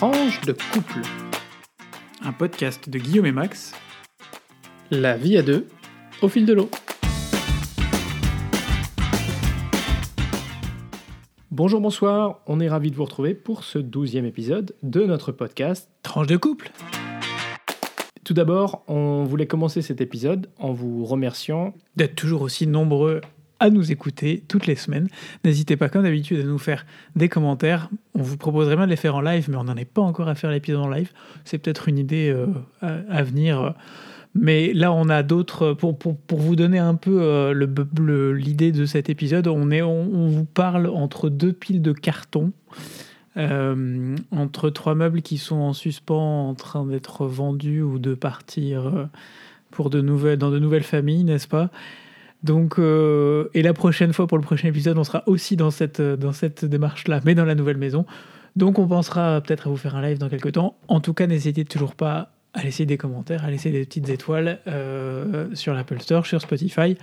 Tranche de couple. Un podcast de Guillaume et Max. La vie à deux, au fil de l'eau. Bonjour, bonsoir, on est ravis de vous retrouver pour ce douzième épisode de notre podcast Tranche de couple. Tout d'abord, on voulait commencer cet épisode en vous remerciant D'être toujours aussi nombreux à nous écouter toutes les semaines. N'hésitez pas, comme d'habitude, à nous faire des commentaires. On vous proposerait bien de les faire en live, mais on n'en est pas encore à faire l'épisode en live. C'est peut-être une idée euh, à, venir. Mais là, on a d'autres. Pour, pour, pour vous donner un peu euh, le- l'idée de cet épisode, on, est, on, on vous parle entre deux piles de carton, euh, entre trois meubles qui sont en suspens, en train d'être vendus ou de partir pour de nouvelles, dans de nouvelles familles, n'est-ce pas? Donc, euh, et la prochaine fois, pour le prochain épisode, on sera aussi dans cette, dans cette démarche-là, mais dans la nouvelle maison. Donc, on pensera peut-être à vous faire un live dans quelques temps. En tout cas, n'hésitez toujours pas à laisser des commentaires, à laisser des petites étoiles euh, sur l'Apple Store, sur Spotify.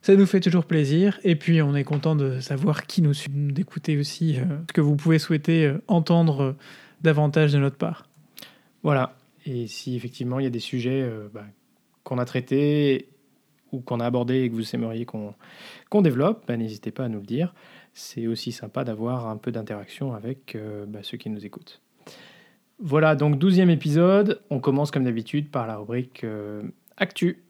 Ça nous fait toujours plaisir. Et puis, on est content de savoir qui nous suit, d'écouter aussi euh, ce que vous pouvez souhaiter euh, entendre euh, davantage de notre part. Voilà. Et si effectivement il y a des sujets euh, bah, qu'on a traités ou qu'on a abordés et que vous aimeriez qu'on développe, bah, n'hésitez pas à nous le dire. C'est aussi sympa d'avoir un peu d'interaction avec euh, bah, ceux qui nous écoutent. Voilà, donc douzième épisode. On commence comme d'habitude par la rubrique euh, Actu.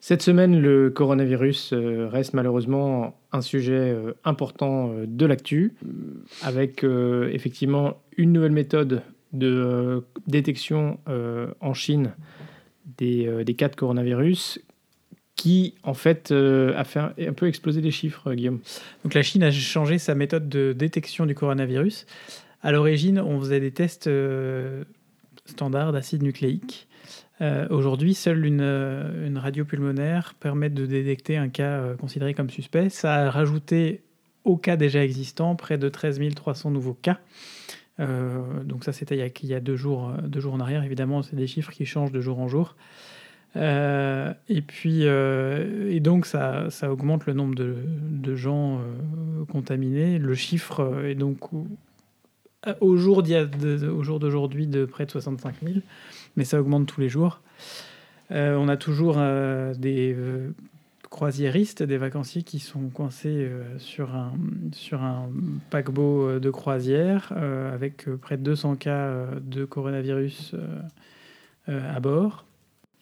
Cette semaine, le coronavirus euh, reste malheureusement un sujet important de l'actu, avec effectivement une nouvelle méthode de détection en Chine des, euh, cas de coronavirus qui, en fait, euh, a fait un, peu exploser les chiffres, euh, Guillaume. Donc la Chine a changé sa méthode de détection du coronavirus. À l'origine, on faisait des tests euh, standards d'acide nucléique. Euh, Aujourd'hui, seule une, euh, une radio pulmonaire permet de détecter un cas euh, considéré comme suspect. Ça a rajouté aux cas déjà existants près de 13 300 nouveaux cas. Euh, donc ça, c'était il y a, deux, jours, euh, deux jours en arrière. Évidemment, c'est des chiffres qui changent de jour en jour. Euh, et puis, et donc ça, ça augmente le nombre de, gens contaminés. Le chiffre est donc au, jour d'aujourd'hui de près de 65 000, mais ça augmente tous les jours. On a toujours des croisiéristes, des vacanciers qui sont coincés euh, sur, un, sur un paquebot euh, de croisière euh, avec près de 200 cas de coronavirus à bord.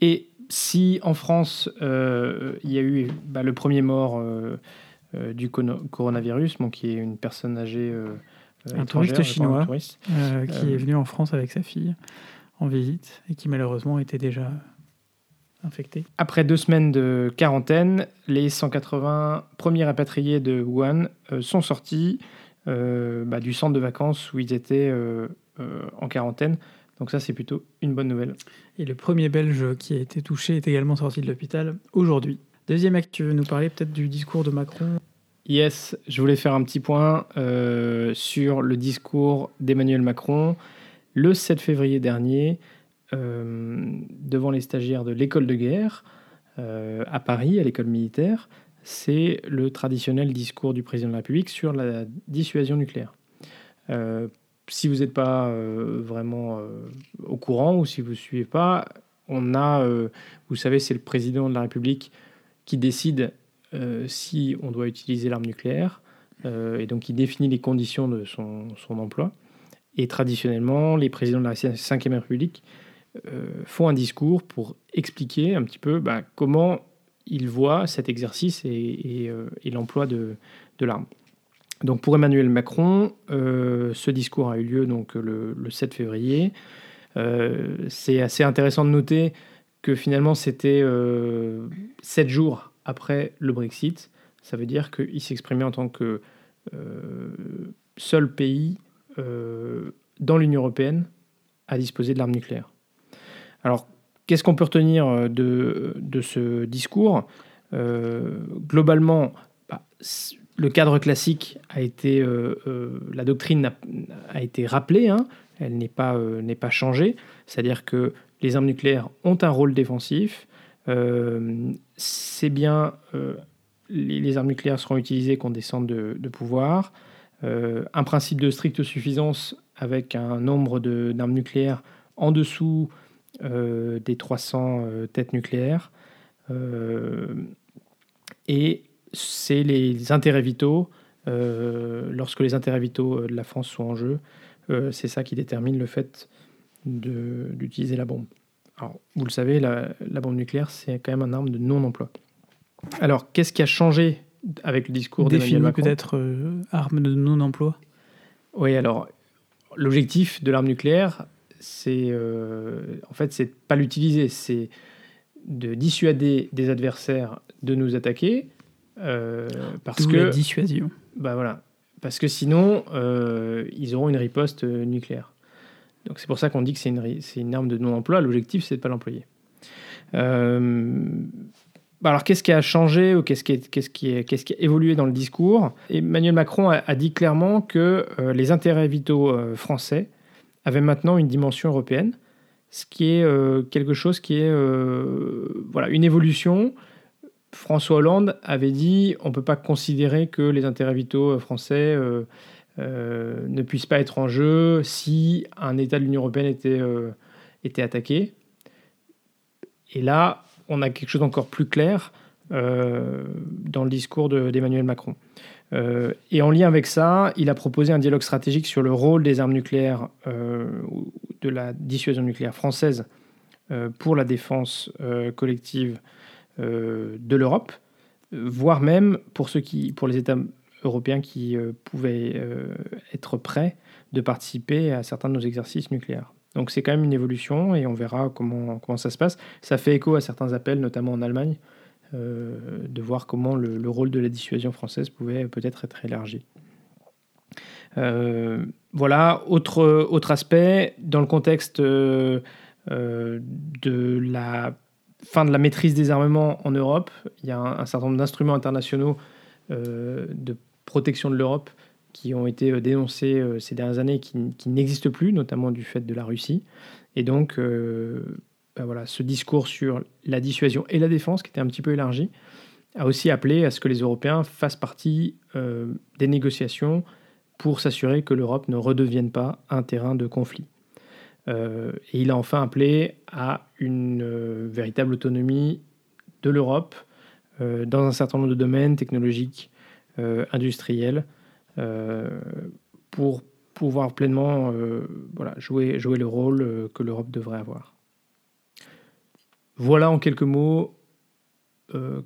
Et si en France, euh, il y a eu bah, le premier mort euh, euh, du coronavirus, bon, qui est une personne âgée. Un touriste chinois. touriste. qui est venu en France avec sa fille en visite et qui malheureusement était déjà infecté. Après deux semaines de quarantaine, les 180 premiers rapatriés de Wuhan euh, sont sortis euh, bah, du centre de vacances où ils étaient euh, en quarantaine. Donc ça, c'est plutôt une bonne nouvelle. Et le premier Belge qui a été touché est également sorti de l'hôpital aujourd'hui. Deuxième acte, tu veux nous parler peut-être du discours de Macron? Yes, je voulais faire un petit point sur le discours d'Emmanuel Macron le 7 février dernier devant les stagiaires de l'école de guerre euh, à Paris, à l'école militaire. C'est le traditionnel discours du président de la République sur la dissuasion nucléaire. Euh, si vous n'êtes pas euh, vraiment euh, au courant ou si vous ne suivez pas, on a, euh, vous savez, c'est le président de la République qui décide euh, si on doit utiliser l'arme nucléaire, euh, et donc il définit les conditions de son, son emploi. Et traditionnellement, les présidents de la Ve République euh, font un discours pour expliquer un petit peu bah, comment ils voient cet exercice et, euh, l'emploi de, l'arme. Donc pour Emmanuel Macron, euh, ce discours a eu lieu donc le, le 7 février. Euh, C'est assez intéressant de noter que finalement c'était euh, sept jours après le Brexit. Ça veut dire qu'il s'exprimait en tant que euh, seul pays euh, dans l'Union européenne à disposer de l'arme nucléaire. Alors, qu'est-ce qu'on peut retenir euh, de, de ce discours? Euh, Globalement, bah, le cadre classique a été, euh, la doctrine a, a été rappelée, hein, elle n'est pas, pas changée, c'est-à-dire que les armes nucléaires ont un rôle défensif, c'est bien les, armes nucléaires seront utilisées contre des centres de, pouvoir. un principe de stricte suffisance avec un nombre d'armes nucléaires en dessous des 300 têtes nucléaires. et c'est les intérêts vitaux, lorsque les intérêts vitaux de la France sont en jeu, c'est ça qui détermine le fait d'utiliser la bombe. Alors, vous le savez, la, bombe nucléaire, c'est quand même un arme de non-emploi. Alors, qu'est-ce qui a changé avec le discours d'Emmanuel Macron peut-être euh, arme de non-emploi? Oui, alors, l'objectif de l'arme nucléaire, c'est euh, en fait, c'est pas l'utiliser, c'est de dissuader des adversaires de nous attaquer. Euh, parce que la dissuasion. Bah voilà, parce que sinon, ils auront une riposte nucléaire. Donc c'est pour ça qu'on dit que c'est une, une, arme de non-emploi. L'objectif, c'est de ne pas l'employer. Euh, alors qu'est-ce qui a changé ou qu'est-ce qui, qu'est-ce qui, est, qu'est-ce qui, a évolué dans le discours? Emmanuel Macron a, dit clairement que euh, les intérêts vitaux euh, français avaient maintenant une dimension européenne, ce qui est quelque chose qui est voilà, une évolution. François Hollande avait dit on ne peut pas considérer que les intérêts vitaux français euh, ne puisse pas être en jeu si un État de l'Union européenne était, euh, était attaqué. Et là, on a quelque chose d'encore plus clair euh, dans le discours d'Emmanuel Macron. Et en lien avec ça, il a proposé un dialogue stratégique sur le rôle des armes nucléaires, de la dissuasion nucléaire française pour la défense collective de l'Europe, voire même pour, les États européens qui euh, pouvaient euh, être prêts de participer à certains de nos exercices nucléaires. Donc c'est quand même une évolution et on verra comment, ça se passe. Ça fait écho à certains appels, notamment en Allemagne, euh, de voir comment le, rôle de la dissuasion française pouvait peut-être être élargi. voilà, autre, autre aspect, dans le contexte de la fin de la maîtrise des armements en Europe, il y a un, certain nombre d'instruments internationaux de protection de l'Europe qui ont été euh, dénoncés euh, ces dernières années qui, qui n'existent plus, notamment du fait de la Russie. Et donc, euh, ben voilà, ce discours sur la dissuasion et la défense, qui était un petit peu élargi, a aussi appelé à ce que les Européens fassent partie des négociations pour s'assurer que l'Europe ne redevienne pas un terrain de conflit. et il a enfin appelé à une véritable autonomie de l'Europe dans un certain nombre de domaines technologiques, euh, industrielle euh, pour pouvoir pleinement euh, jouer le rôle que l'Europe devrait avoir. Voilà en quelques mots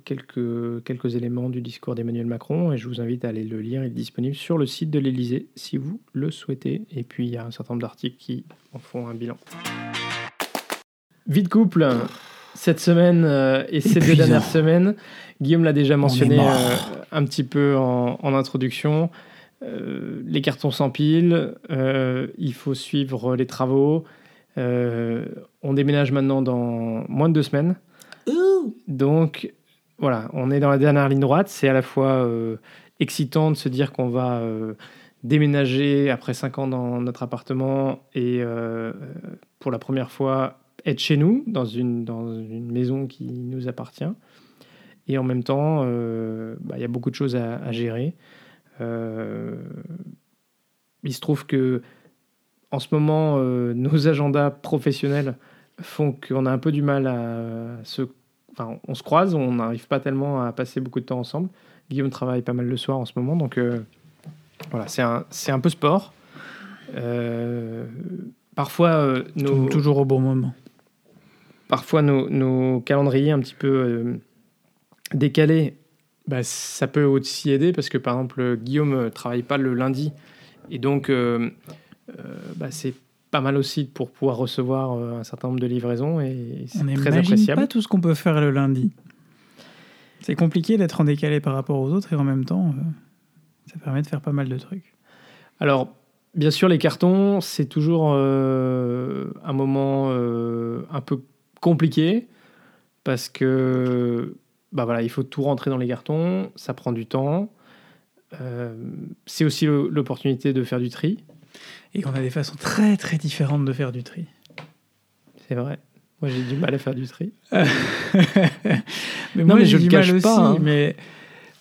quelques, quelques éléments du discours d'Emmanuel Macron et je vous invite à aller le lire. Il est disponible sur le site de l'Elysée si vous le souhaitez. Et puis il y a un certain nombre d'articles qui en font un bilan. Vite couple, cette semaine et ces deux dernières semaines, Guillaume l'a déjà mentionné euh, un petit peu en, introduction. Euh, les cartons s'empilent, euh, il faut suivre les travaux. On déménage maintenant dans moins de deux semaines. Donc voilà, on est dans la dernière ligne droite. C'est à la fois excitant de se dire qu'on va déménager après cinq ans dans notre appartement et pour la première fois être chez nous, dans une, dans une maison qui nous appartient. Et en même temps, euh, bah, il y a beaucoup de choses à, gérer. Euh, il se trouve que en ce moment, euh, nos agendas professionnels font qu'on a un peu du mal à se. Enfin, on se croise, on n'arrive pas tellement à passer beaucoup de temps ensemble. Guillaume travaille pas mal le soir en ce moment, donc voilà, c'est un, un peu sport. parfois, nos, toujours au bon moment. Parfois, nos, nos calendriers un petit peu décalé, bah, ça peut aussi aider parce que par exemple Guillaume ne travaille pas le lundi et donc euh, euh, bah, c'est pas mal aussi pour pouvoir recevoir euh, un certain nombre de livraisons et c'est très appréciable. pas tout ce qu'on peut faire le lundi. C'est compliqué d'être en décalé par rapport aux autres et en même temps ça permet de faire pas mal de trucs. Alors bien sûr les cartons c'est toujours un moment un peu compliqué parce que bah voilà, il faut tout rentrer dans les cartons, ça prend du temps. Euh, c'est aussi l'opportunité de faire du tri. Et on a des façons très très différentes de faire du tri. C'est vrai. Moi j'ai du mal à faire du tri. mais moi je le cache pas. Aussi, hein. mais,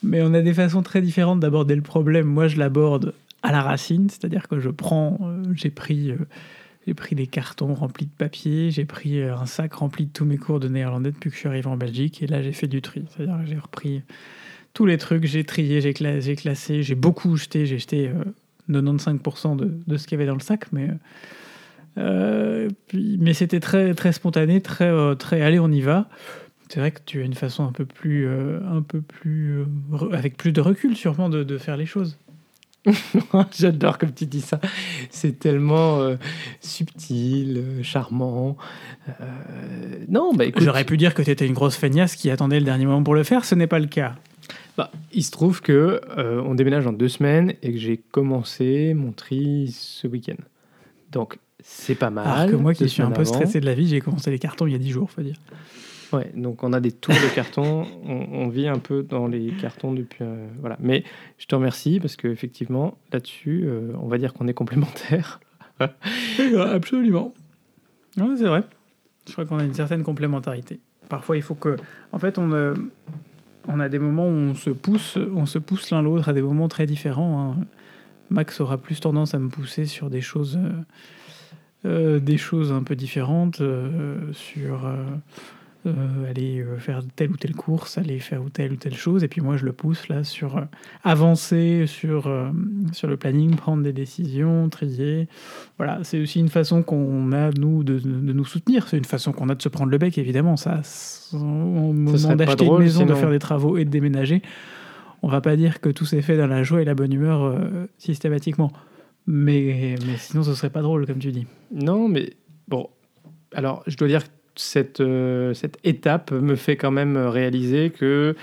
mais on a des façons très différentes d'aborder le problème. Moi je l'aborde à la racine, c'est-à-dire que je prends, euh, j'ai pris, euh, j'ai pris des cartons remplis de papier, j'ai pris euh, un sac rempli de tous mes cours de néerlandais depuis que je suis arrivé en Belgique, et là j'ai fait du tri, c'est-à-dire que j'ai repris tous les trucs, j'ai trié, j'ai cla- j'ai classé, j'ai beaucoup jeté, j'ai jeté 95% de, de ce qu'il y avait dans le sac, mais euh, mais c'était très très spontané, très euh, très allez on y va. C'est vrai que tu as une façon un peu plus euh, un peu plus euh, avec plus de recul sûrement de, de faire les choses. J'adore comme tu dis ça. C'est tellement euh, subtil, euh, charmant. Euh, non, bah écoute, J'aurais pu dire que tu étais une grosse feignasse qui attendait le dernier moment pour le faire, ce n'est pas le cas. Bah, il se trouve que euh, on déménage en deux semaines et que j'ai commencé mon tri ce week-end. Donc c'est pas mal. Alors que moi qui suis un peu avant. stressé de la vie, j'ai commencé les cartons il y a 10 jours, faut dire. Ouais, donc on a des tours de carton, on, on vit un peu dans les cartons depuis. euh, voilà. Mais je te remercie parce qu'effectivement, là-dessus, euh, on va dire qu'on est complémentaires. Absolument. Ouais, c'est vrai. Je crois qu'on a une certaine complémentarité. Parfois, il faut que. En fait, on, euh, on a des moments où on se pousse, on se pousse l'un l'autre à des moments très différents. hein. Max aura plus tendance à me pousser sur des choses, euh, euh, des choses un peu différentes, euh, sur euh, aller euh, faire telle ou telle course, aller faire ou telle ou telle chose, et puis moi je le pousse là sur euh, avancer sur, euh, sur le planning, prendre des décisions, trier. Voilà, c'est aussi une façon qu'on a, nous, de, de nous soutenir. C'est une façon qu'on a de se prendre le bec, évidemment. Ça, au moment d'acheter une maison, de faire des travaux et de déménager, on va pas dire que tout s'est fait dans la joie et la bonne humeur systématiquement. Mais, mais sinon, ce serait pas drôle, comme tu dis. Non, mais bon. Alors, je dois dire que cette, euh, cette étape me fait quand même réaliser que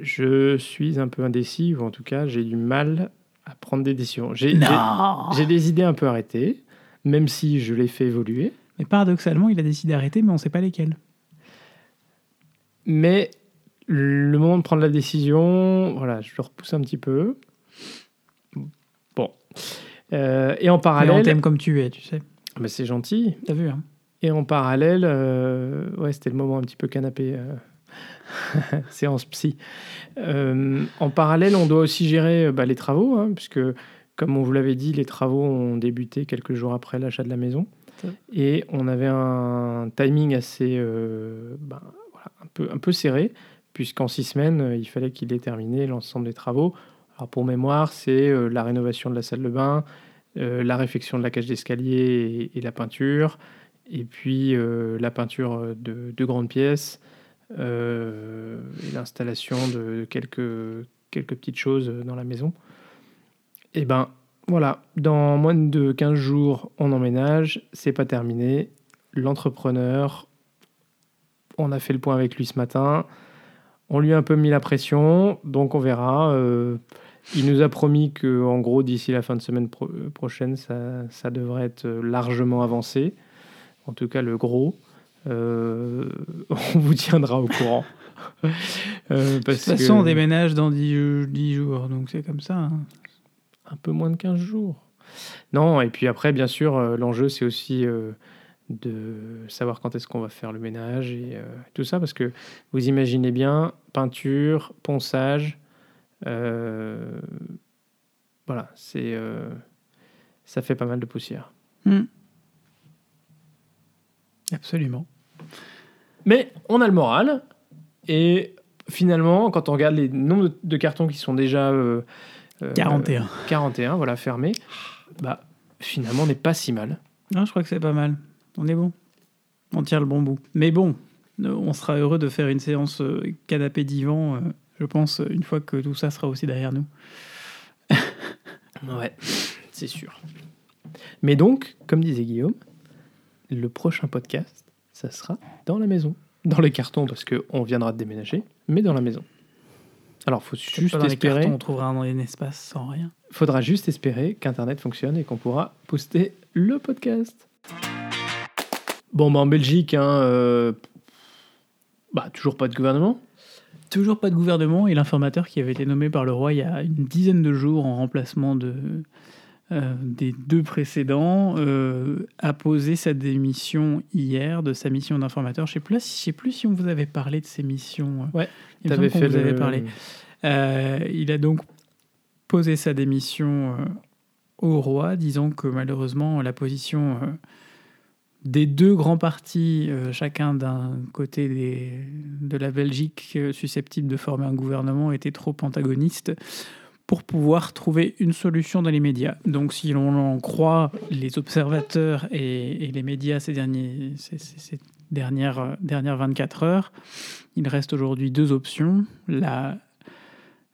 je suis un peu indécis, ou en tout cas, j'ai du mal à prendre des décisions. J'ai des idées un peu arrêtées, même si je les fais évoluer. Mais paradoxalement, il a décidé d'arrêter, mais on sait pas lesquels. Mais le moment de prendre la décision, voilà, je le repousse un petit peu. Bon. Euh, et en Mais on parallèle, t'aime comme tu es, tu sais. mais c'est gentil. T'as vu, hein Et en parallèle, euh, ouais, c'était le moment un petit peu canapé, euh, séance psy. Euh, en parallèle, on doit aussi gérer bah, les travaux, hein, puisque, comme on vous l'avait dit, les travaux ont débuté quelques jours après l'achat de la maison. Et on avait un timing assez euh, voilà, un, peu, un peu serré, puisqu'en six semaines, il fallait qu'il ait terminé l'ensemble des travaux. Alors pour mémoire, c'est euh, la rénovation de la salle de bain, la réfection de la cage d'escalier et, et la peinture, et puis euh, la peinture de, de grandes pièces, euh, et l'installation de quelques, quelques petites choses dans la maison. Et ben voilà, dans moins de 15 jours, on emménage, c'est pas terminé. L'entrepreneur, on a fait le point avec lui ce matin, on lui a un peu mis la pression, donc on verra. euh, il nous a promis que, en gros, d'ici la fin de semaine pro- euh, prochaine, ça, ça devrait être euh, largement avancé. En tout cas, le gros. Euh, on vous tiendra au courant. Euh, De parce toute façon, que- on déménage dans 10, 10 jours, donc c'est comme ça. hein. un peu moins de 15 jours. Non, et puis après, bien sûr, euh, l'enjeu, c'est aussi euh, de savoir quand est-ce qu'on va faire le ménage et tout ça, parce que vous imaginez bien, peinture, ponçage, voilà, c'est, ça fait pas mal de poussière. Hmm. Absolument. Mais on a le moral, et finalement, quand on regarde les nombres de, cartons qui sont déjà... euh, euh, 41. 41, voilà, fermés, bah, finalement, on n'est pas si mal. Non, je crois que c'est pas mal. On est bon. On tient le bon bout. Mais bon, euh, on sera heureux de faire une séance euh, canapé divan, euh, je pense, une fois que tout ça sera aussi derrière nous. Ouais, c'est sûr. Mais donc, comme disait Guillaume, le prochain podcast, ça sera dans la maison. Dans les cartons, parce qu'on viendra de déménager, mais dans la maison. Alors, faut juste dans les espérer, cartons, on trouvera un, un espace sans rien. faudra juste espérer qu'Internet fonctionne et qu'on pourra poster le podcast. Bon, bah en Belgique, hein, euh, bah, toujours pas de gouvernement. Toujours pas de gouvernement et l'informateur qui avait été nommé par le roi il y a une dizaine de jours en remplacement de, euh, des deux précédents euh, a posé sa démission hier de sa mission d'informateur. Je sais plus, je sais plus si on vous avait parlé de ces missions. Ouais, il me T'avais semble qu'on fait vous avait parlé. Euh, il a donc posé sa démission euh, au roi, disant que malheureusement la position euh, des deux grands partis, euh, chacun d'un côté des, de la Belgique euh, susceptible de former un gouvernement, était trop antagoniste pour pouvoir trouver une solution dans les médias. Donc si l'on en croit les observateurs et, et les médias ces, derniers, ces, dernières, dernières 24 heures, il reste aujourd'hui deux options. La,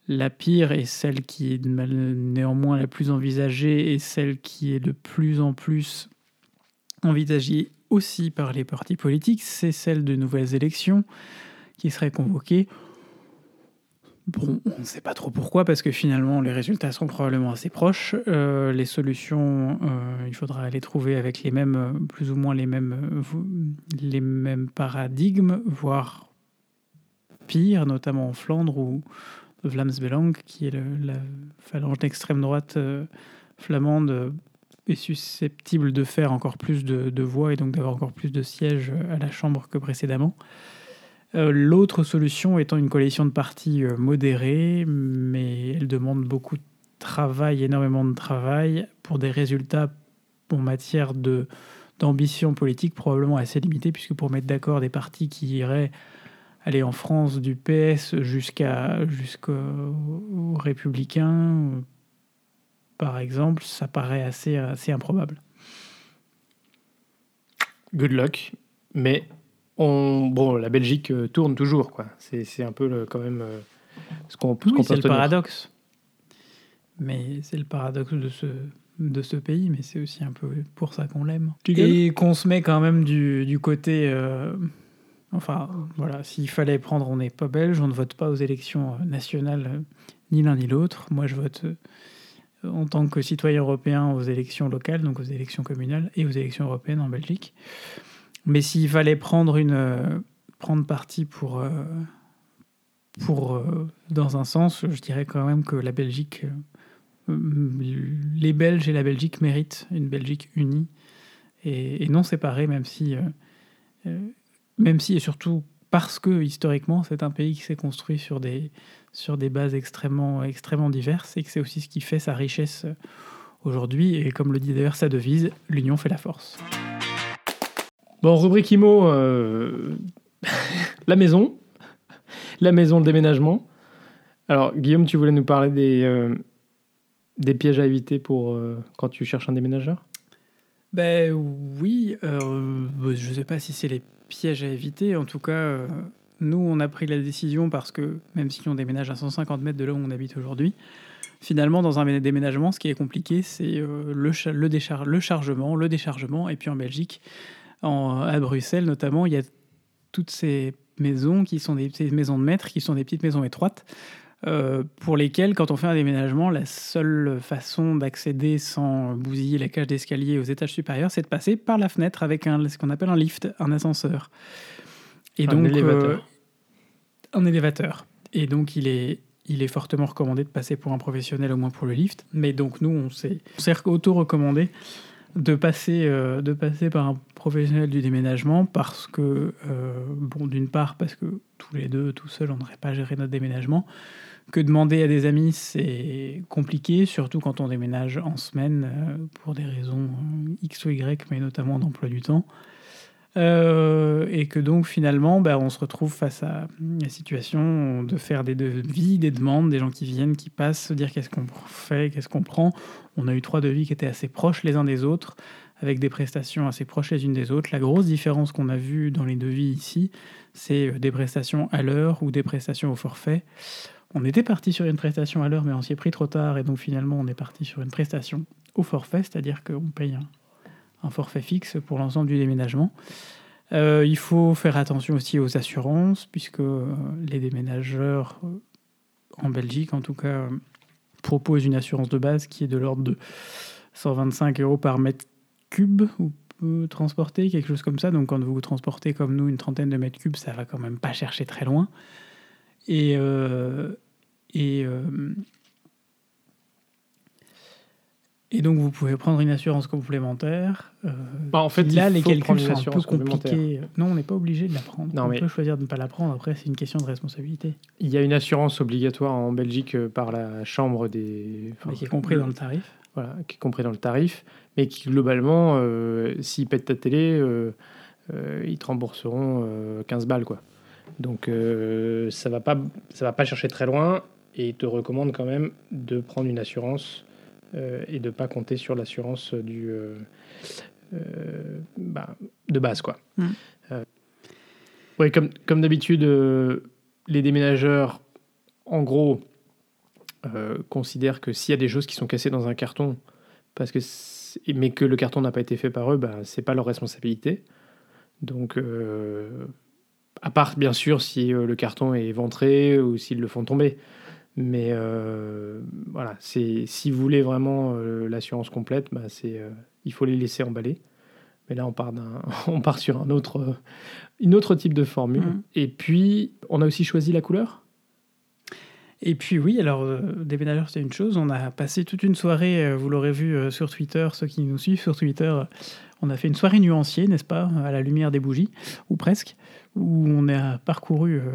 la pire est celle qui est néanmoins la plus envisagée et celle qui est de plus en plus envisagée aussi par les partis politiques, c'est celle de nouvelles élections qui seraient convoquées. On ne sait pas trop pourquoi, parce que finalement, les résultats sont probablement assez proches. Euh, les solutions, euh, il faudra les trouver avec les mêmes, euh, plus ou moins les mêmes, les mêmes paradigmes, voire pire, notamment en Flandre, où Vlaams qui est la phalange d'extrême droite flamande, est susceptible de faire encore plus de voix et donc d'avoir encore plus de sièges à la Chambre que précédemment. Euh, L'autre solution étant une coalition de partis euh, modérés, mais elle demande beaucoup de travail, énormément de travail, pour des résultats en matière de d'ambition politique probablement assez limités, puisque pour mettre d'accord des partis qui iraient aller en France du PS jusqu'à jusqu'aux Républicains, par exemple, ça paraît assez, assez improbable. Good luck. Mais on, bon, la Belgique euh, tourne toujours, quoi. C'est un peu le- quand même euh, ce qu'on Oui, c'est peut le paradoxe. Mais c'est le paradoxe de ce, de ce pays, mais c'est aussi un peu pour ça qu'on l'aime. Et qu'on se met quand même du, du côté... euh, enfin, voilà, s'il fallait prendre, on n'est pas belge, on ne vote pas aux élections nationales, ni l'un ni l'autre. Moi, je vote en tant que citoyen européen aux élections locales, donc aux élections communales, et aux élections européennes en Belgique. Mais s'il fallait prendre, une, euh, prendre parti pour... euh, pour, euh, dans un sens, je dirais quand même que la Belgique, les Belges et la Belgique méritent une Belgique unie et, et non séparée, même si, même si et surtout parce que historiquement c'est un pays qui s'est construit sur des, sur des bases extrêmement, extrêmement diverses et que c'est aussi ce qui fait sa richesse aujourd'hui. Et comme le dit d'ailleurs sa devise, l'union fait la force. Bon, rubrique IMO, euh, la maison. La maison, le déménagement. Alors, Guillaume, tu voulais nous parler des, euh, des pièges à éviter pour euh, quand tu cherches un déménageur? Ben oui, je ne sais pas si c'est les pièges à éviter. En tout cas, nous, on a pris la décision parce que même si on déménage à 150 mètres de là où on habite aujourd'hui, finalement, dans un déménagement, ce qui est compliqué, c'est le, le, le chargement, le déchargement. Et puis en Belgique, en- à Bruxelles notamment, il y a toutes ces maisons qui sont des ces maisons de maîtres, qui sont des petites maisons étroites. euh, pour lesquelles, quand on fait un déménagement, la seule façon d'accéder sans bousiller la cage d'escalier aux étages supérieurs, c'est de passer par la fenêtre avec un, ce qu'on appelle un lift, un ascenseur. Et Un donc, élévateur. euh, un élévateur. Et donc, il est, il est fortement recommandé de passer pour un professionnel, au moins pour le lift. Mais donc, nous, on s'est on s'est auto-recommandé de passer, euh, de passer par un professionnel du déménagement parce que, euh, bon, d'une part, parce que tous les deux, tout seuls, on n'aurait pas géré notre déménagement. Que demander à des amis, c'est compliqué, surtout quand on déménage en semaine euh, pour des raisons X ou Y, mais notamment d'emploi du temps. Et que donc finalement, bah, on se retrouve face à la situation de faire des devis, des demandes, des gens qui viennent, qui passent, se dire qu'est-ce qu'on fait, qu'est-ce qu'on prend. On a eu trois devis qui étaient assez proches les uns des autres, avec des prestations assez proches les unes des autres. La grosse différence qu'on a vue dans les devis ici, c'est euh, des prestations à l'heure ou des prestations au forfait. On était parti sur une prestation à l'heure, mais on s'y est pris trop tard, et donc finalement on est parti sur une prestation au forfait, c'est-à-dire qu'on paye un, forfait fixe pour l'ensemble du déménagement. Euh, il faut faire attention aussi aux assurances, puisque euh, les déménageurs, en Belgique en tout cas, proposent une assurance de base qui est de l'ordre de 125 euros par mètre cube ou euh, transporté, quelque chose comme ça. Donc quand vous transportez comme nous une trentaine de mètres cubes, ça va quand même pas chercher très loin. Et, euh, euh, Et donc, vous pouvez prendre une assurance complémentaire. euh, Bah, en fait, là, les calculs sont un peu compliqués. Non, on n'est pas obligé de la prendre. Non, on mais- peut choisir de ne pas la prendre. Après, c'est une question de responsabilité. Il y a une assurance obligatoire en Belgique euh, par la chambre des. enfin, qui est compris dans le tarif. Voilà, qui est compris dans le tarif, mais qui globalement, euh, s'ils pètent ta télé, euh, ils te rembourseront euh, 15 balles. Quoi. Donc ça va pas, ça va pas chercher très loin et ils te recommandent quand même de prendre une assurance et de ne pas compter sur l'assurance du, euh, euh, bah, de base. Quoi. Mm. Euh, ouais, comme comme d'habitude, euh, les déménageurs, en gros, euh, considèrent que s'il y a des choses qui sont cassées dans un carton, parce que mais que le carton n'a pas été fait par eux, bah, c'est pas leur responsabilité. Donc, euh, à part bien sûr si euh, le carton est éventré ou s'ils le font tomber. Mais euh, voilà, c'est si vous voulez vraiment euh, l'assurance complète, bah, c'est euh, il faut les laisser emballer. Mais là, on part d'un, on part sur un autre, une autre type de formule. Mhm. Et puis, on a aussi choisi la couleur? Et puis oui, alors déménageur c'est une chose. On a passé toute une soirée, vous l'aurez vu sur Twitter, ceux qui nous suivent sur Twitter, on a fait une soirée nuancier, n'est-ce pas, à la lumière des bougies, ou presque, où on a parcouru euh,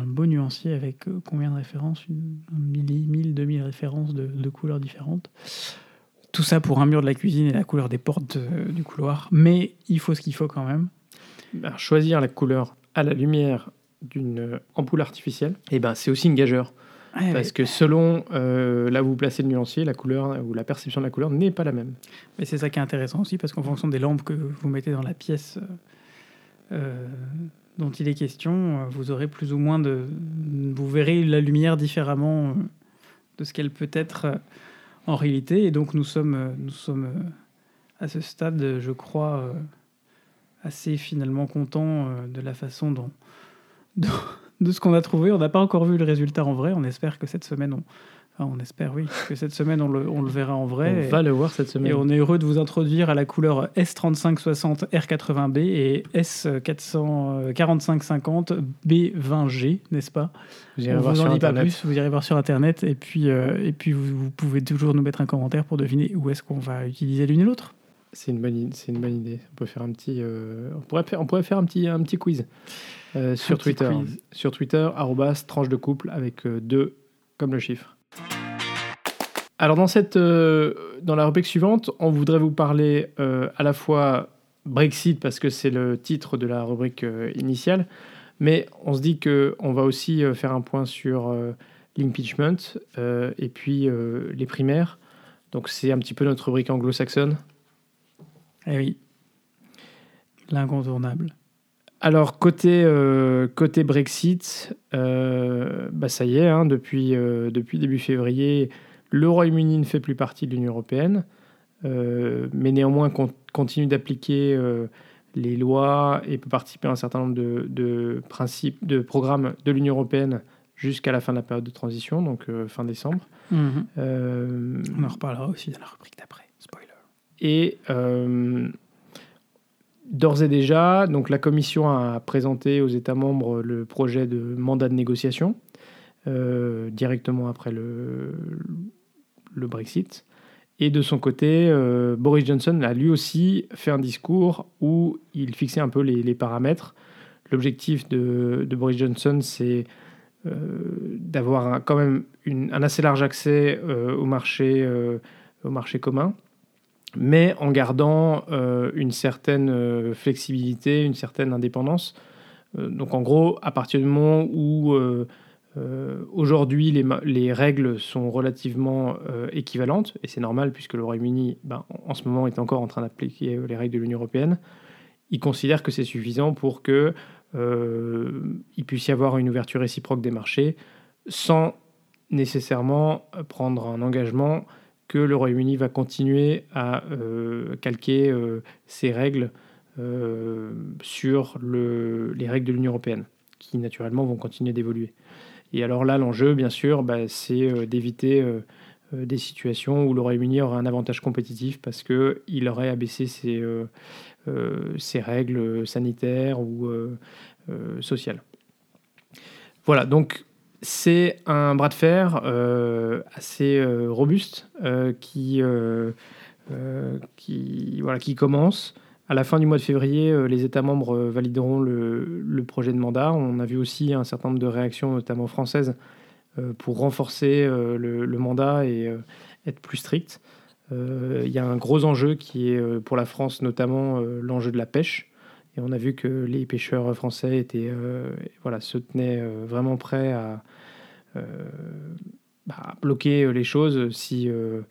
un beau nuancier avec euh, combien de références? Une un milli, 1000, 2000 références de, de couleurs différentes. Tout ça pour un mur de la cuisine et la couleur des portes euh, du couloir. Mais il faut ce qu'il faut quand même. Alors, choisir la couleur à la lumière d'une ampoule artificielle, et ben, c'est aussi une gageure. Ouais, Parce que selon euh, là où vous placez le nuancier, la couleur ou la perception de la couleur n'est pas la même. Mais c'est ça qui est intéressant aussi, parce qu'en fonction des lampes que vous mettez dans la pièce euh, dont il est question, euh, vous aurez plus ou moins de. Vous verrez la lumière différemment euh, de ce qu'elle peut être en réalité. Et donc, nous sommes, nous sommes à ce stade, je crois, assez finalement contents de la façon dont. dont- de ce qu'on a trouvé. On n'a pas encore vu le résultat en vrai. On espère que cette semaine, on, enfin, on espère, oui, que cette semaine, on le, on le verra en vrai. On Et- va le voir cette semaine. et on est heureux de vous introduire à la couleur S3560 R80B et S4550 B20G, n'est-ce pas? Vous On vous en dit pas plus, vous irez voir sur Internet et puis, euh, et puis vous, vous pouvez toujours nous mettre un commentaire pour deviner où est-ce qu'on va utiliser l'une et l'autre. C'est une bonne, c'est une bonne idée. On peut faire un petit, euh, on pourrait faire, on pourrait faire un petit, un petit quiz euh, sur Twitter. quiz. Sur Twitter, arrobas tranche de couple avec euh, deux comme le chiffre. Alors dans cette, euh, dans la rubrique suivante, on voudrait vous parler euh, à la fois Brexit parce que c'est le titre de la rubrique euh, initiale, mais on se dit que on va aussi faire un point sur l'impeachment et puis les primaires. Donc c'est un petit peu notre rubrique anglo-saxonne. Eh oui, l'incontournable. Alors, côté, euh, côté Brexit, euh, bah, ça y est, hein, depuis, euh, depuis début février, le Royaume-Uni ne fait plus partie de l'Union européenne, euh, mais néanmoins con- continue d'appliquer euh, les lois et peut participer à un certain nombre de, de principes, de programmes de l'Union européenne jusqu'à la fin de la période de transition, donc euh, fin décembre. Mhm. Euh, On en reparlera aussi dans la rubrique d'après. Spoiler. et d'ores et déjà, donc la Commission a présenté aux États membres le projet de mandat de négociation euh, directement après le, le Brexit. Et de son côté, euh, Boris Johnson a lui aussi fait un discours où il fixait un peu les, les paramètres. L'objectif de, de Boris Johnson, c'est euh, d'avoir quand même une- un assez large accès euh, au, marché, au marché commun mais en gardant une certaine flexibilité, une certaine indépendance. Donc en gros, à partir du moment où euh, aujourd'hui les, règles sont relativement euh, équivalentes, et c'est normal puisque le Royaume-Uni ben, en ce moment est encore en train d'appliquer les règles de l'Union européenne, il considère que c'est suffisant pour que euh, il puisse y avoir une ouverture réciproque des marchés sans nécessairement prendre un engagement que le Royaume-Uni va continuer à calquer ses règles sur le- les règles de l'Union européenne, qui naturellement vont continuer d'évoluer. Et alors là, l'enjeu, bien sûr, bah, c'est euh, d'éviter euh, euh, des situations où le Royaume-Uni aurait un avantage compétitif parce qu'il aurait abaissé ses, ses règles sanitaires ou sociales. Voilà, donc c'est un bras de fer assez robuste qui, voilà, qui commence. À la fin du mois de février, les États membres valideront le, projet de mandat. On a vu aussi un certain nombre de réactions, notamment françaises, pour renforcer le, mandat et être plus strict. Il y a un gros enjeu qui est pour la France, notamment l'enjeu de la pêche. Et on a vu que les pêcheurs français étaient, voilà, se tenaient vraiment prêts à, euh, bah, bloquer les choses si euh,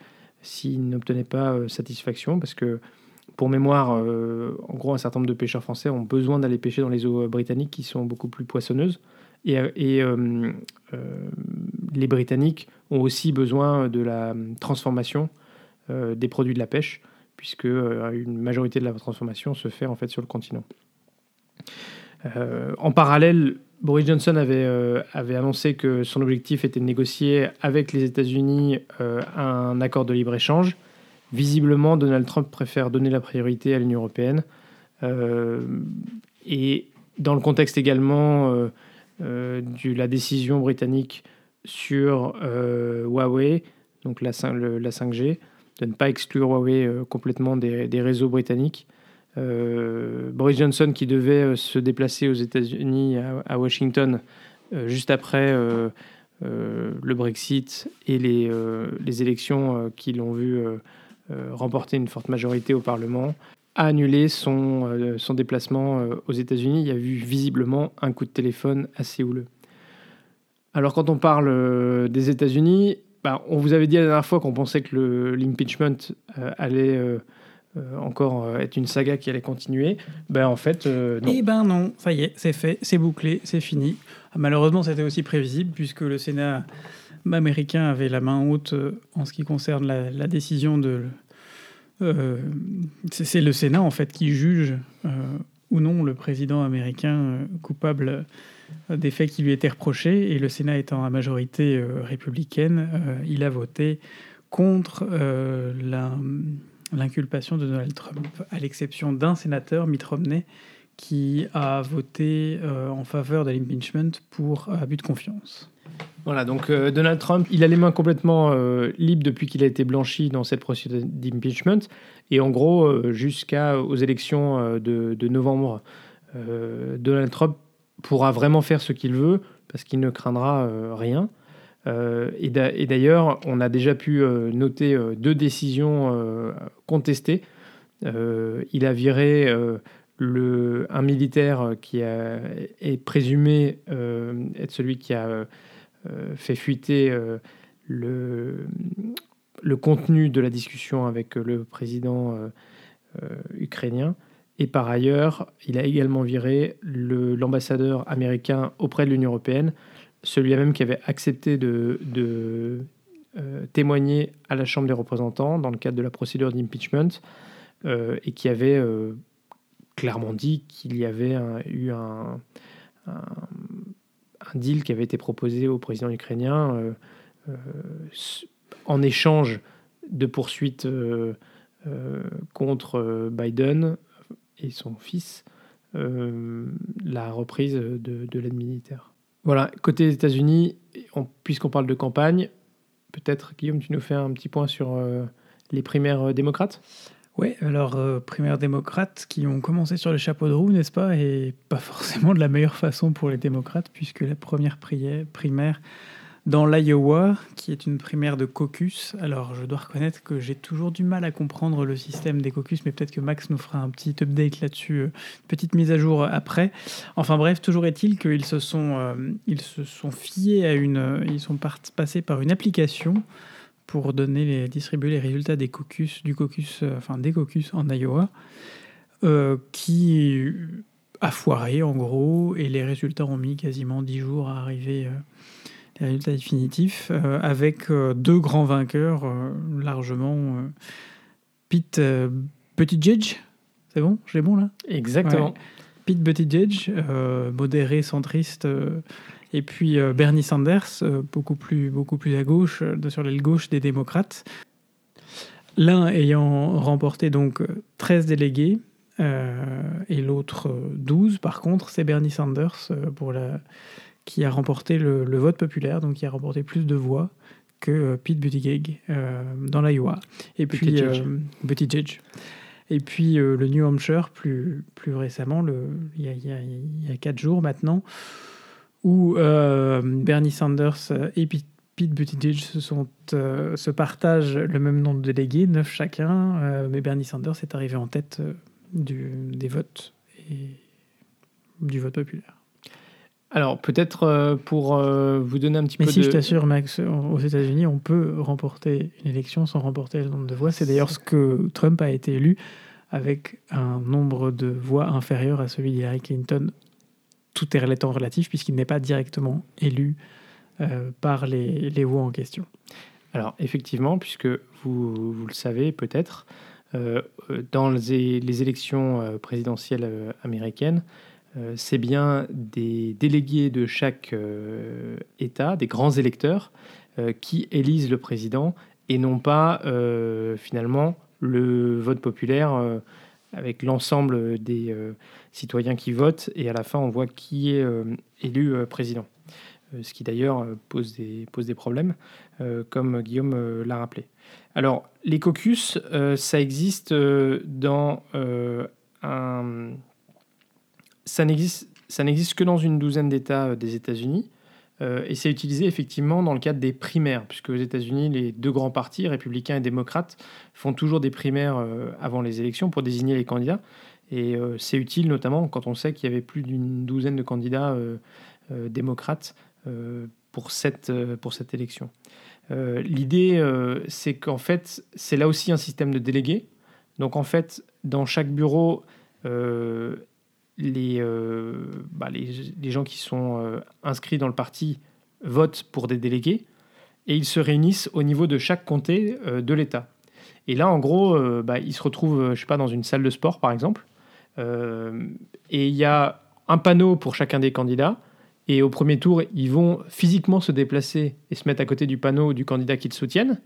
s'ils n'obtenaient pas euh, satisfaction, parce que pour mémoire, en gros, un certain nombre de pêcheurs français ont besoin d'aller pêcher dans les eaux britanniques qui sont beaucoup plus poissonneuses. Et, et les Britanniques ont aussi besoin de la transformation des produits de la pêche, puisque une majorité de la transformation se fait en fait sur le continent. en parallèle, Boris Johnson avait, euh, annoncé que son objectif était de négocier avec les États-Unis euh, un accord de libre-échange. Visiblement, Donald Trump préfère donner la priorité à l'Union européenne. Euh, et dans le contexte également de la décision britannique sur Huawei, donc la, la, 5G, de ne pas exclure Huawei complètement des, réseaux britanniques, euh, Boris Johnson qui devait euh, se déplacer aux États-Unis, à, Washington, euh, juste après le Brexit et les, les élections qui l'ont vu remporter une forte majorité au Parlement, a annulé son, son déplacement aux États-Unis. Il y a eu visiblement un coup de téléphone assez houleux. Alors quand on parle des États-Unis, bah, on vous avait dit la dernière fois qu'on pensait que l'impeachment allait euh, encore euh, être une saga qui allait continuer, ben en fait, euh, non. Eh ben non, ça y est, c'est fait, c'est bouclé, c'est fini. Malheureusement, c'était aussi prévisible puisque le Sénat américain avait la main haute en ce qui concerne la, décision de. c'est le Sénat en fait qui juge ou non le président américain coupable des faits qui lui étaient reprochés et le Sénat étant à majorité républicaine, il a voté contre l'inculpation de Donald Trump, à l'exception d'un sénateur, Mitt Romney, qui a voté euh, en faveur de l'impeachment pour abus de confiance. Voilà, donc euh, Donald Trump, il a les mains complètement euh, libres depuis qu'il a été blanchi dans cette procédure d'impeachment. Et en gros, jusqu'aux élections de, de, novembre, Donald Trump pourra vraiment faire ce qu'il veut parce qu'il ne craindra rien. Euh, et d'ailleurs, on a déjà pu euh, noter euh, deux décisions contestées. il a viré un militaire qui est présumé être celui qui a fait fuiter le, le, contenu de la discussion avec le président ukrainien. Et par ailleurs, il a également viré l'ambassadeur américain auprès de l'Union européenne celui-là même qui avait accepté de, euh, témoigner à la Chambre des représentants dans le cadre de la procédure d'impeachment euh, et qui avait euh, clairement dit qu'il y avait eu un, deal qui avait été proposé au président ukrainien en échange de poursuites contre Biden et son fils, la reprise de, de l'aide militaire. Voilà, côté États-Unis, puisqu'on parle de campagne, peut-être Guillaume, tu nous fais un petit point sur euh, les primaires euh, démocrates? Oui, alors euh, primaires démocrates qui ont commencé sur le chapeau de roue, n'est-ce pas? Et pas forcément de la meilleure façon pour les démocrates, puisque la première primaire dans l'Iowa, qui est une primaire de caucus. Alors, je dois reconnaître que j'ai toujours du mal à comprendre le système des caucus, mais peut-être que Max nous fera un petit update là-dessus, euh, petite mise à jour après. Enfin bref, toujours est-il qu'ils se sont, euh, ils se sont fiés à une, euh, ils sont passés par une application pour donner les, distribuer les résultats des caucus, du caucus, enfin des caucus en Iowa, qui a foiré en gros, et les résultats ont mis quasiment 10 jours à arriver les résultats définitifs, euh, avec euh, deux grands vainqueurs euh, largement. Pete Buttigieg, c'est bon? J'ai bon là? Exactement. Pete Buttigieg, modéré, centriste, et puis Bernie Sanders, beaucoup, plus, beaucoup plus à gauche, sur l'aile gauche des démocrates. L'un ayant remporté donc 13 délégués, et l'autre 12. Par contre, c'est Bernie Sanders pour la qui a remporté le, vote populaire, donc qui a remporté plus de voix que Pete Buttigieg dans l'Iowa. Et puis Buttigieg. Et puis le New Hampshire, plus, plus récemment, le, il, y a, il, y a, quatre jours maintenant, où Bernie Sanders et Pete Pete Buttigieg se, sont, euh, se partagent le même nombre de délégués, neuf chacun, euh, mais Bernie Sanders est arrivé en tête euh, du, des votes et du vote populaire. Alors peut-être pour vous donner un petit mais peu si, de... je t'assure, Max, aux États-Unis, on peut remporter une élection sans remporter le nombre de voix. C'est d'ailleurs ce que Trump a été élu avec un nombre de voix inférieur à celui d'Hillary Clinton, tout est relatif, puisqu'il n'est pas directement élu euh, par les, les voix en question. Alors effectivement, puisque vous, vous le savez peut-être, euh, dans les, les élections euh, présidentielles américaines, c'est bien des délégués de chaque État, des grands électeurs, qui élisent le président et non pas finalement le vote populaire avec l'ensemble des citoyens qui votent et à la fin on voit qui est élu président. Euh, ce qui d'ailleurs euh, pose des, problèmes, euh, comme Guillaume l'a rappelé. Alors, les caucus, ça existe dans un... Ça n'existe que dans une douzaine d'États des États-Unis. et c'est utilisé effectivement dans le cadre des primaires, puisque aux États-Unis, les deux grands partis, républicains et démocrates, font toujours des primaires avant les élections pour désigner les candidats. Et c'est utile notamment quand on sait qu'il y avait plus d'une douzaine de candidats démocrates euh, pour, cette, euh, pour cette élection. Euh, l'idée, c'est qu'en fait, c'est là aussi un système de délégués. Donc en fait, dans chaque bureau, les, bah, les, les, gens qui sont inscrits dans le parti votent pour des délégués et ils se réunissent au niveau de chaque comté de l'État. Et là, en gros, bah, ils se retrouvent, je sais pas, dans une salle de sport, par exemple, et il y a un panneau pour chacun des candidats et au premier tour, ils vont physiquement se déplacer et se mettre à côté du panneau du candidat qu'ils soutiennent.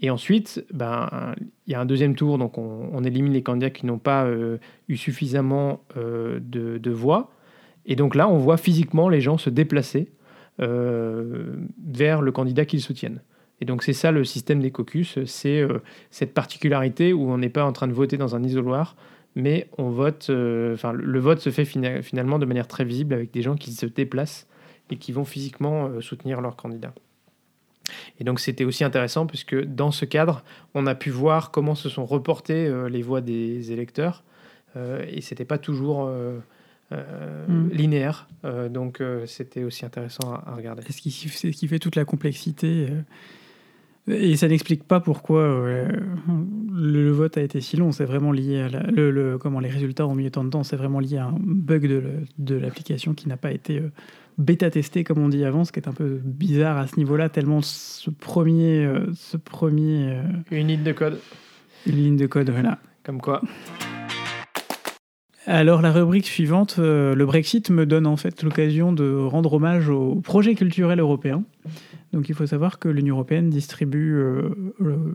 Et ensuite, ben, il y a un deuxième tour, donc on, élimine les candidats qui n'ont pas euh, eu suffisamment euh, de, voix. Et donc là, on voit physiquement les gens se déplacer euh, vers le candidat qu'ils soutiennent. Et donc c'est ça le système des caucus, c'est cette particularité où on n'est pas en train de voter dans un isoloir, mais on vote, euh, enfin le vote se fait finalement de manière très visible avec des gens qui se déplacent et qui vont physiquement euh, soutenir leur candidat. Et donc c'était aussi intéressant puisque dans ce cadre, on a pu voir comment se sont reportées euh, les voix des électeurs et c'était pas toujours mm. linéaire. donc c'était aussi intéressant à, regarder. C'est ce qui fait toute la complexité et ça n'explique pas pourquoi euh, le vote a été si long. C'est vraiment lié à le, comment les résultats ont mis tant de temps. C'est vraiment lié à un bug de, l'application qui n'a pas été euh, bêta testé comme on dit avant, ce qui est un peu bizarre à ce niveau-là, tellement ce premier, euh, ce premier. une ligne de code. Une ligne de code, voilà. Comme quoi. Alors la rubrique suivante, le Brexit me donne en fait l'occasion de rendre hommage au projet culturel européen. Donc il faut savoir que l'Union européenne distribue euh,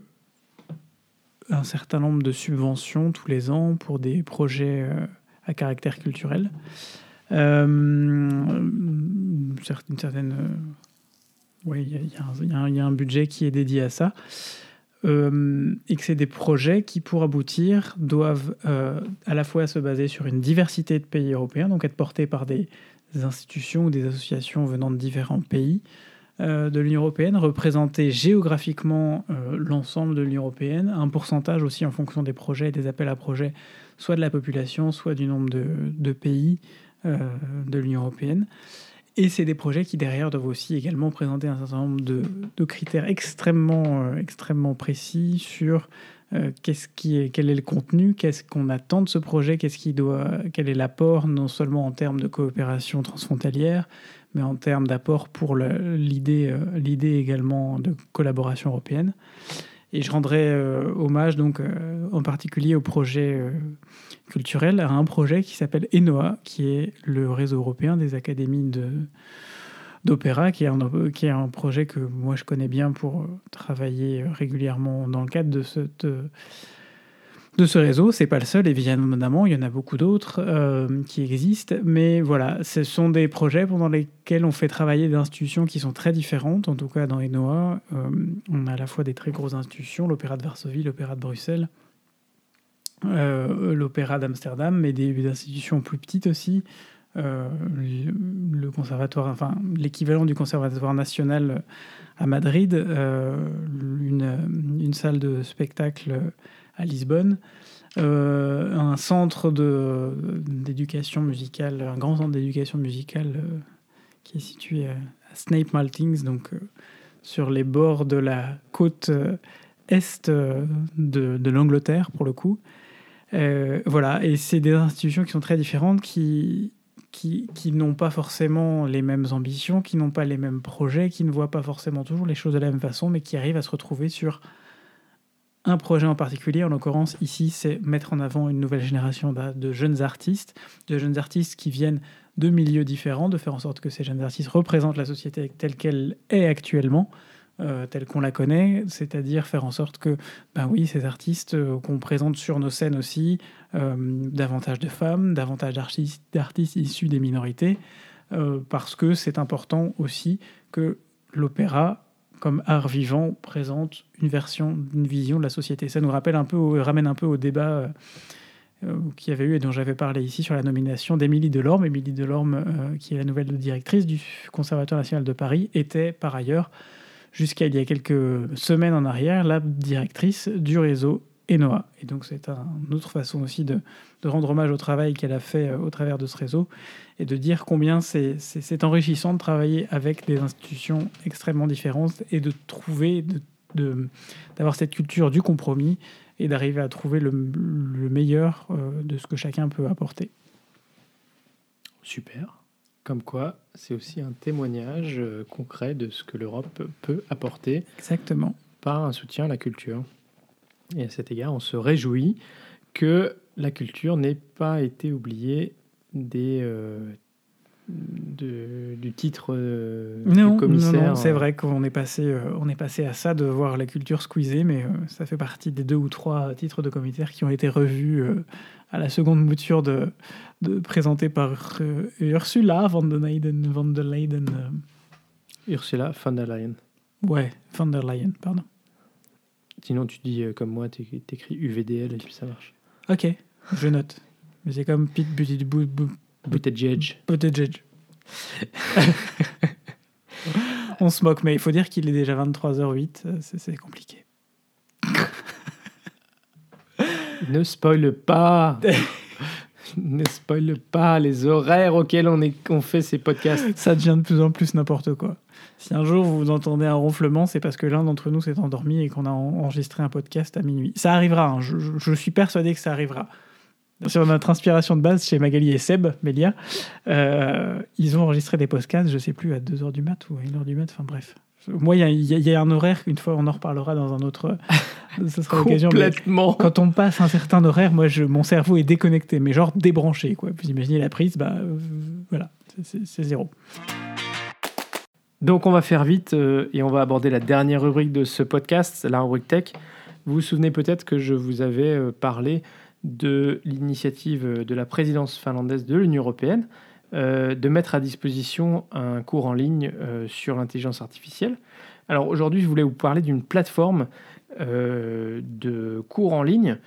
un certain nombre de subventions tous les ans pour des projets euh, à caractère culturel. Euh, une certaine, oui, il y, a un budget qui est dédié à ça. et que c'est des projets qui, pour aboutir, doivent à la fois se baser sur une diversité de pays européens, donc être portés par des institutions ou des associations venant de différents pays, de l'Union européenne, représenter géographiquement euh, l'ensemble de l'Union européenne, un pourcentage aussi en fonction des projets et des appels à projets, soit de la population, soit du nombre de, pays euh, de l'Union européenne. Et c'est des projets qui derrière doivent aussi également présenter un certain nombre de, critères extrêmement, extrêmement précis sur est, quel est le contenu, qu'est-ce qu'on attend de ce projet, quel est l'apport non seulement en termes de coopération transfrontalière, mais en termes d'apport pour l'idée euh, l'idée également de collaboration européenne. Et je rendrai euh, hommage donc euh, en particulier au projet culturel, à un projet qui s'appelle ENOA, qui est le réseau européen des académies de d'opéra, qui, est un, projet que moi je connais bien pour travailler régulièrement dans le cadre de cette de ce réseau. C'est pas le seul, évidemment, il y en a beaucoup d'autres euh, qui existent. Mais voilà, ce sont des projets pendant lesquels on fait travailler des institutions qui sont très différentes. En tout cas, dans ENOA, euh, on a à la fois des très grosses institutions, l'Opéra de Varsovie, l'Opéra de Bruxelles, euh, l'Opéra d'Amsterdam, mais des, institutions plus petites aussi. Le conservatoire, enfin l'équivalent du conservatoire national à Madrid, une, une, salle de spectacle à Lisbonne, euh, un centre d'éducation musicale, un grand centre d'éducation musicale euh, qui est situé à, Snape Maltings, donc euh, sur les bords de la côte est de, de l'Angleterre pour le coup. voilà, et c'est des institutions qui sont très différentes, qui, qui, n'ont pas forcément les mêmes ambitions, qui n'ont pas les mêmes projets, qui ne voient pas forcément toujours les choses de la même façon, mais qui arrivent à se retrouver sur un projet en particulier. En l'occurrence, ici, c'est mettre en avant une nouvelle génération de jeunes artistes, de jeunes artistes qui viennent de milieux différents, de faire en sorte que ces jeunes artistes représentent la société telle qu'elle est actuellement, euh, telle qu'on la connaît, c'est-à-dire faire en sorte que, ben oui, ces artistes euh, qu'on présente sur nos scènes aussi, euh, davantage de femmes, davantage d'artistes issus des minorités, parce que c'est important aussi que l'opéra comme art vivant présente une version, une vision de la société. Ça nous rappelle un peu, ramène un peu au débat euh, euh, qui avait eu et dont j'avais parlé ici sur la nomination d'Émilie Delorme. Émilie Delorme, qui est la nouvelle directrice du Conservatoire national de Paris, était par ailleurs, jusqu'à il y a quelques semaines en arrière, la directrice du réseau Enoa. Et donc c'est une autre façon aussi de, rendre hommage au travail qu'elle a fait au travers de ce réseau et de dire combien c'est enrichissant de travailler avec des institutions extrêmement différentes et de trouver, d'avoir cette culture du compromis et d'arriver à trouver le, meilleur euh, de ce que chacun peut apporter. Super. Comme quoi, c'est aussi un témoignage euh, concret de ce que l'Europe peut apporter. Exactement. Par un soutien à la culture. Et à cet égard, on se réjouit que la culture n'ait pas été oubliée des, euh, du titre euh, non, du commissaire. Non, c'est vrai qu'on est, passé, euh, on est passé à ça de voir la culture squeezée, mais ça fait partie des deux ou trois titres de commissaire qui ont été revus à la seconde mouture de, de présentés par Ursula von der Leyen. Von der Leyen Ursula von der Leyen. Ouais, von der Leyen, pardon. Sinon, tu dis comme moi, tu écris UVDL et puis ça marche. Ok, je note. Mais c'est comme Pete Buttigieg. Buttigieg. On se moque, mais il faut dire qu'il est déjà 23h08. C'est compliqué. ne spoile pas. ne spoile pas les horaires auxquels on, est, on fait ces podcasts. Ça devient de plus en plus n'importe quoi. Si un jour vous entendez un ronflement, c'est parce que l'un d'entre nous s'est endormi et qu'on a enregistré un podcast à minuit. Ça arrivera, hein. je, je, suis persuadé que ça arrivera sur notre inspiration de base chez Magali et Seb, Mélia, euh, ils ont enregistré des podcasts, je sais plus, à 2h du mat ou à 1h du mat, enfin bref. Moi, il y, a un horaire, une fois on en reparlera dans un autre. Ce sera l'occasion. Complètement. Quand on passe un certain horaire, moi, je, mon cerveau est déconnecté, mais genre débranché. Quoi. Vous imaginez la prise, bah euh, voilà, c'est zéro. Donc on va faire vite euh, et on va aborder la dernière rubrique de ce podcast, la rubrique tech. Vous vous souvenez peut-être que je vous avais parlé de l'initiative de la présidence finlandaise de l'Union européenne euh, de mettre à disposition un cours en ligne euh, sur l'intelligence artificielle. Alors aujourd'hui, je voulais vous parler d'une plateforme euh, de cours en ligne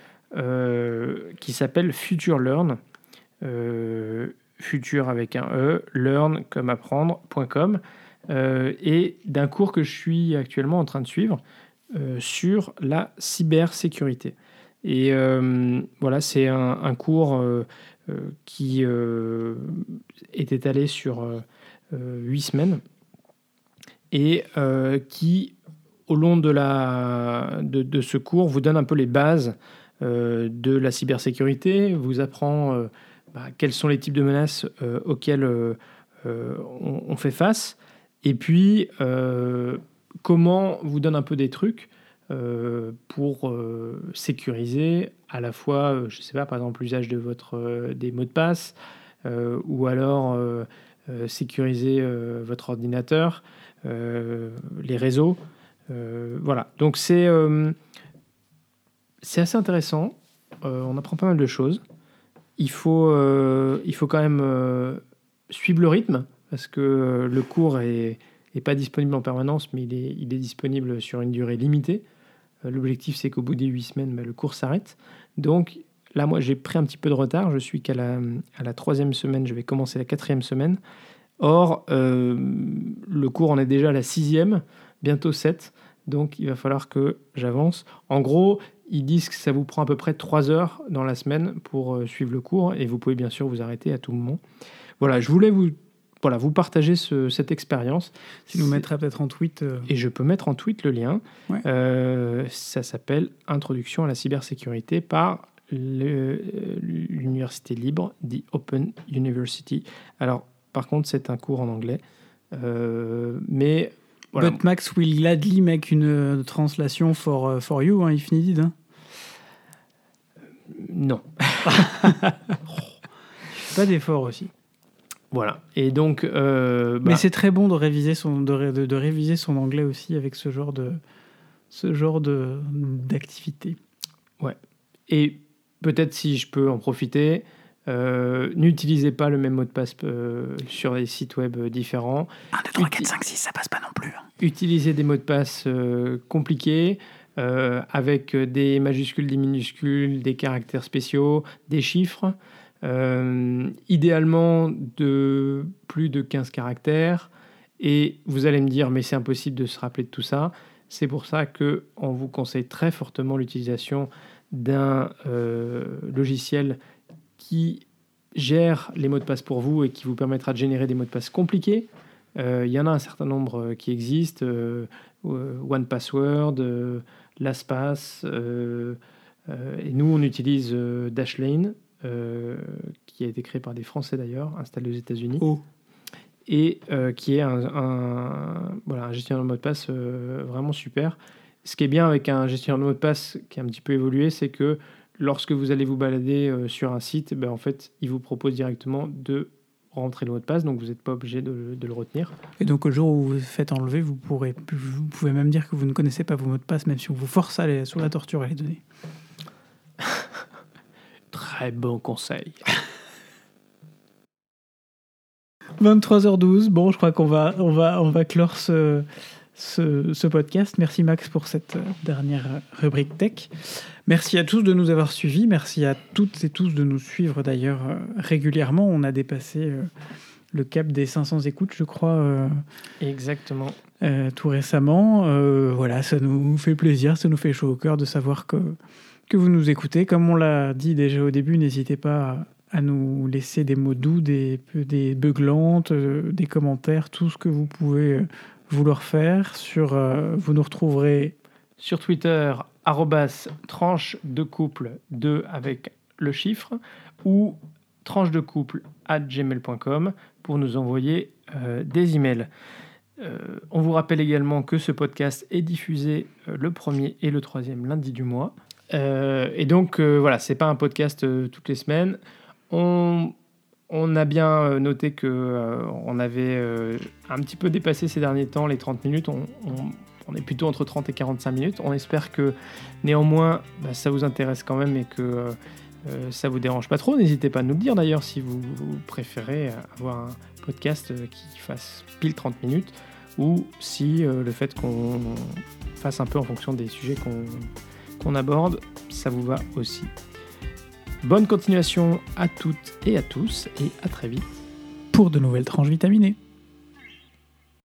qui s'appelle Future Learn. future avec un E, learn comme apprendre.com, et d'un cours que je suis actuellement en train de suivre sur la cybersécurité. Et euh, voilà, c'est un, cours euh, euh, qui est étalé sur huit semaines et qui, au long de, la, de, ce cours, vous donne un peu les bases de la cybersécurité, vous apprend bah, quels sont les types de menaces auxquelles on, fait face, et puis comment vous donne un peu des trucs pour euh, sécuriser à la fois, euh, je ne sais pas, par exemple l'usage de votre, des mots de passe, ou alors sécuriser votre ordinateur, les réseaux. voilà, donc c'est c'est assez intéressant. euh, on apprend pas mal de choses. Il faut, euh, il faut quand même euh, suivre le rythme, parce que euh, le cours est, est pas disponible en permanence, mais il est, il est disponible sur une durée limitée. Euh, L'objectif, c'est qu'au bout des huit semaines, bah, le cours s'arrête. Donc là, moi, j'ai pris un petit peu de retard. Je suis qu'à la, à la troisième semaine, je vais commencer la quatrième semaine. Or, euh, le cours en est déjà à la sixième, bientôt sept. Donc, il va falloir que j'avance. En gros, ils disent que ça vous prend à peu près trois heures dans la semaine pour euh, suivre le cours et vous pouvez bien sûr vous arrêter à tout moment. Voilà, je voulais vous, voilà, vous partager ce- cette expérience. Tu nous mettras peut-être en tweet. euh, et je peux mettre en tweet le lien. Ouais. Euh, ça s'appelle Introduction à la cybersécurité par le- l'université libre, The Open University. Alors, par contre, c'est un cours en anglais. Euh, mais voilà. But Max will gladly make une euh, translation for, euh, for you, hein, if needed. hein. non. Pas d'effort aussi. Voilà. Et donc, euh, bah, Mais c'est très bon de réviser son de, ré- de- de réviser son anglais aussi avec ce genre de ce genre de d'activité. et peut-être si je peux en profiter, euh, n'utilisez pas le même mot de passe euh, sur les sites web différents. 1, 2, 3, 4, 5, 6, ça passe pas non plus. hein. utiliser des mots de passe euh, compliqués euh, avec des majuscules, des minuscules, des caractères spéciaux, des chiffres. Euh, idéalement de plus de 15 caractères. Et vous allez me dire, mais c'est impossible de se rappeler de tout ça. C'est pour ça que on vous conseille très fortement l'utilisation d'un euh, logiciel qui gère les mots de passe pour vous et qui vous permettra de générer des mots de passe compliqués. Euh, Il y en a un certain nombre qui existent. euh, One Password, LastPass. et nous, on utilise Dashlane, qui a été créé par des Français d'ailleurs, installé aux États-Unis Oh. et euh, qui est un, un- voilà, un gestionnaire de mot de passe euh, vraiment super. Ce qui est bien avec un gestionnaire de mot de passe qui a un petit peu évolué, c'est que lorsque vous allez vous balader euh, sur un site, ben, en fait, il vous propose directement de rentrer le mot de passe, donc vous n'êtes pas obligé de, de le retenir. Et donc au jour où vous vous faites enlever, vous pourrez vous pouvez même dire que vous ne connaissez pas vos mots de passe, même si on vous force à aller sur la torture à les donner. Très bon conseil. 23h12. Bon, je crois qu'on va, on va, on va clore ce, ce, ce podcast. Merci Max pour cette euh, dernière rubrique tech. Merci à tous de nous avoir suivis. Merci à toutes et tous de nous suivre d'ailleurs euh, régulièrement. On a dépassé euh, le cap des 500 écoutes, je crois, Exactement. euh, tout récemment. Euh, voilà, ça nous fait plaisir, ça nous fait chaud au cœur de savoir que, que vous nous écoutez. Comme on l'a dit déjà au début, n'hésitez pas à nous laisser des mots doux, des, des beuglantes, euh, des commentaires, tout ce que vous pouvez euh, vouloir faire. Sur, euh, vous nous retrouverez Sur Twitter, arrobas tranche de couple 2 avec le chiffre ou tranche de couple at gmail.com pour nous envoyer des emails. On vous rappelle également que ce podcast est diffusé le premier et le troisième lundi du mois. Euh, et donc euh, voilà, c'est pas un podcast euh, toutes les semaines. On, on a bien noté que euh, on avait un petit peu dépassé ces derniers temps les 30 minutes. On, on- est plutôt entre 30 et 45 minutes. On espère que néanmoins bah, ça vous intéresse quand même et que euh, ça vous dérange pas trop. N'hésitez pas à nous le dire d'ailleurs si vous, vous préférez avoir un podcast qui fasse pile 30 minutes ou si le fait qu'on fasse un peu en fonction des sujets qu'on qu'on aborde, ça vous va aussi. Bonne continuation à toutes et à tous et à très vite. pour de nouvelles tranches vitaminées.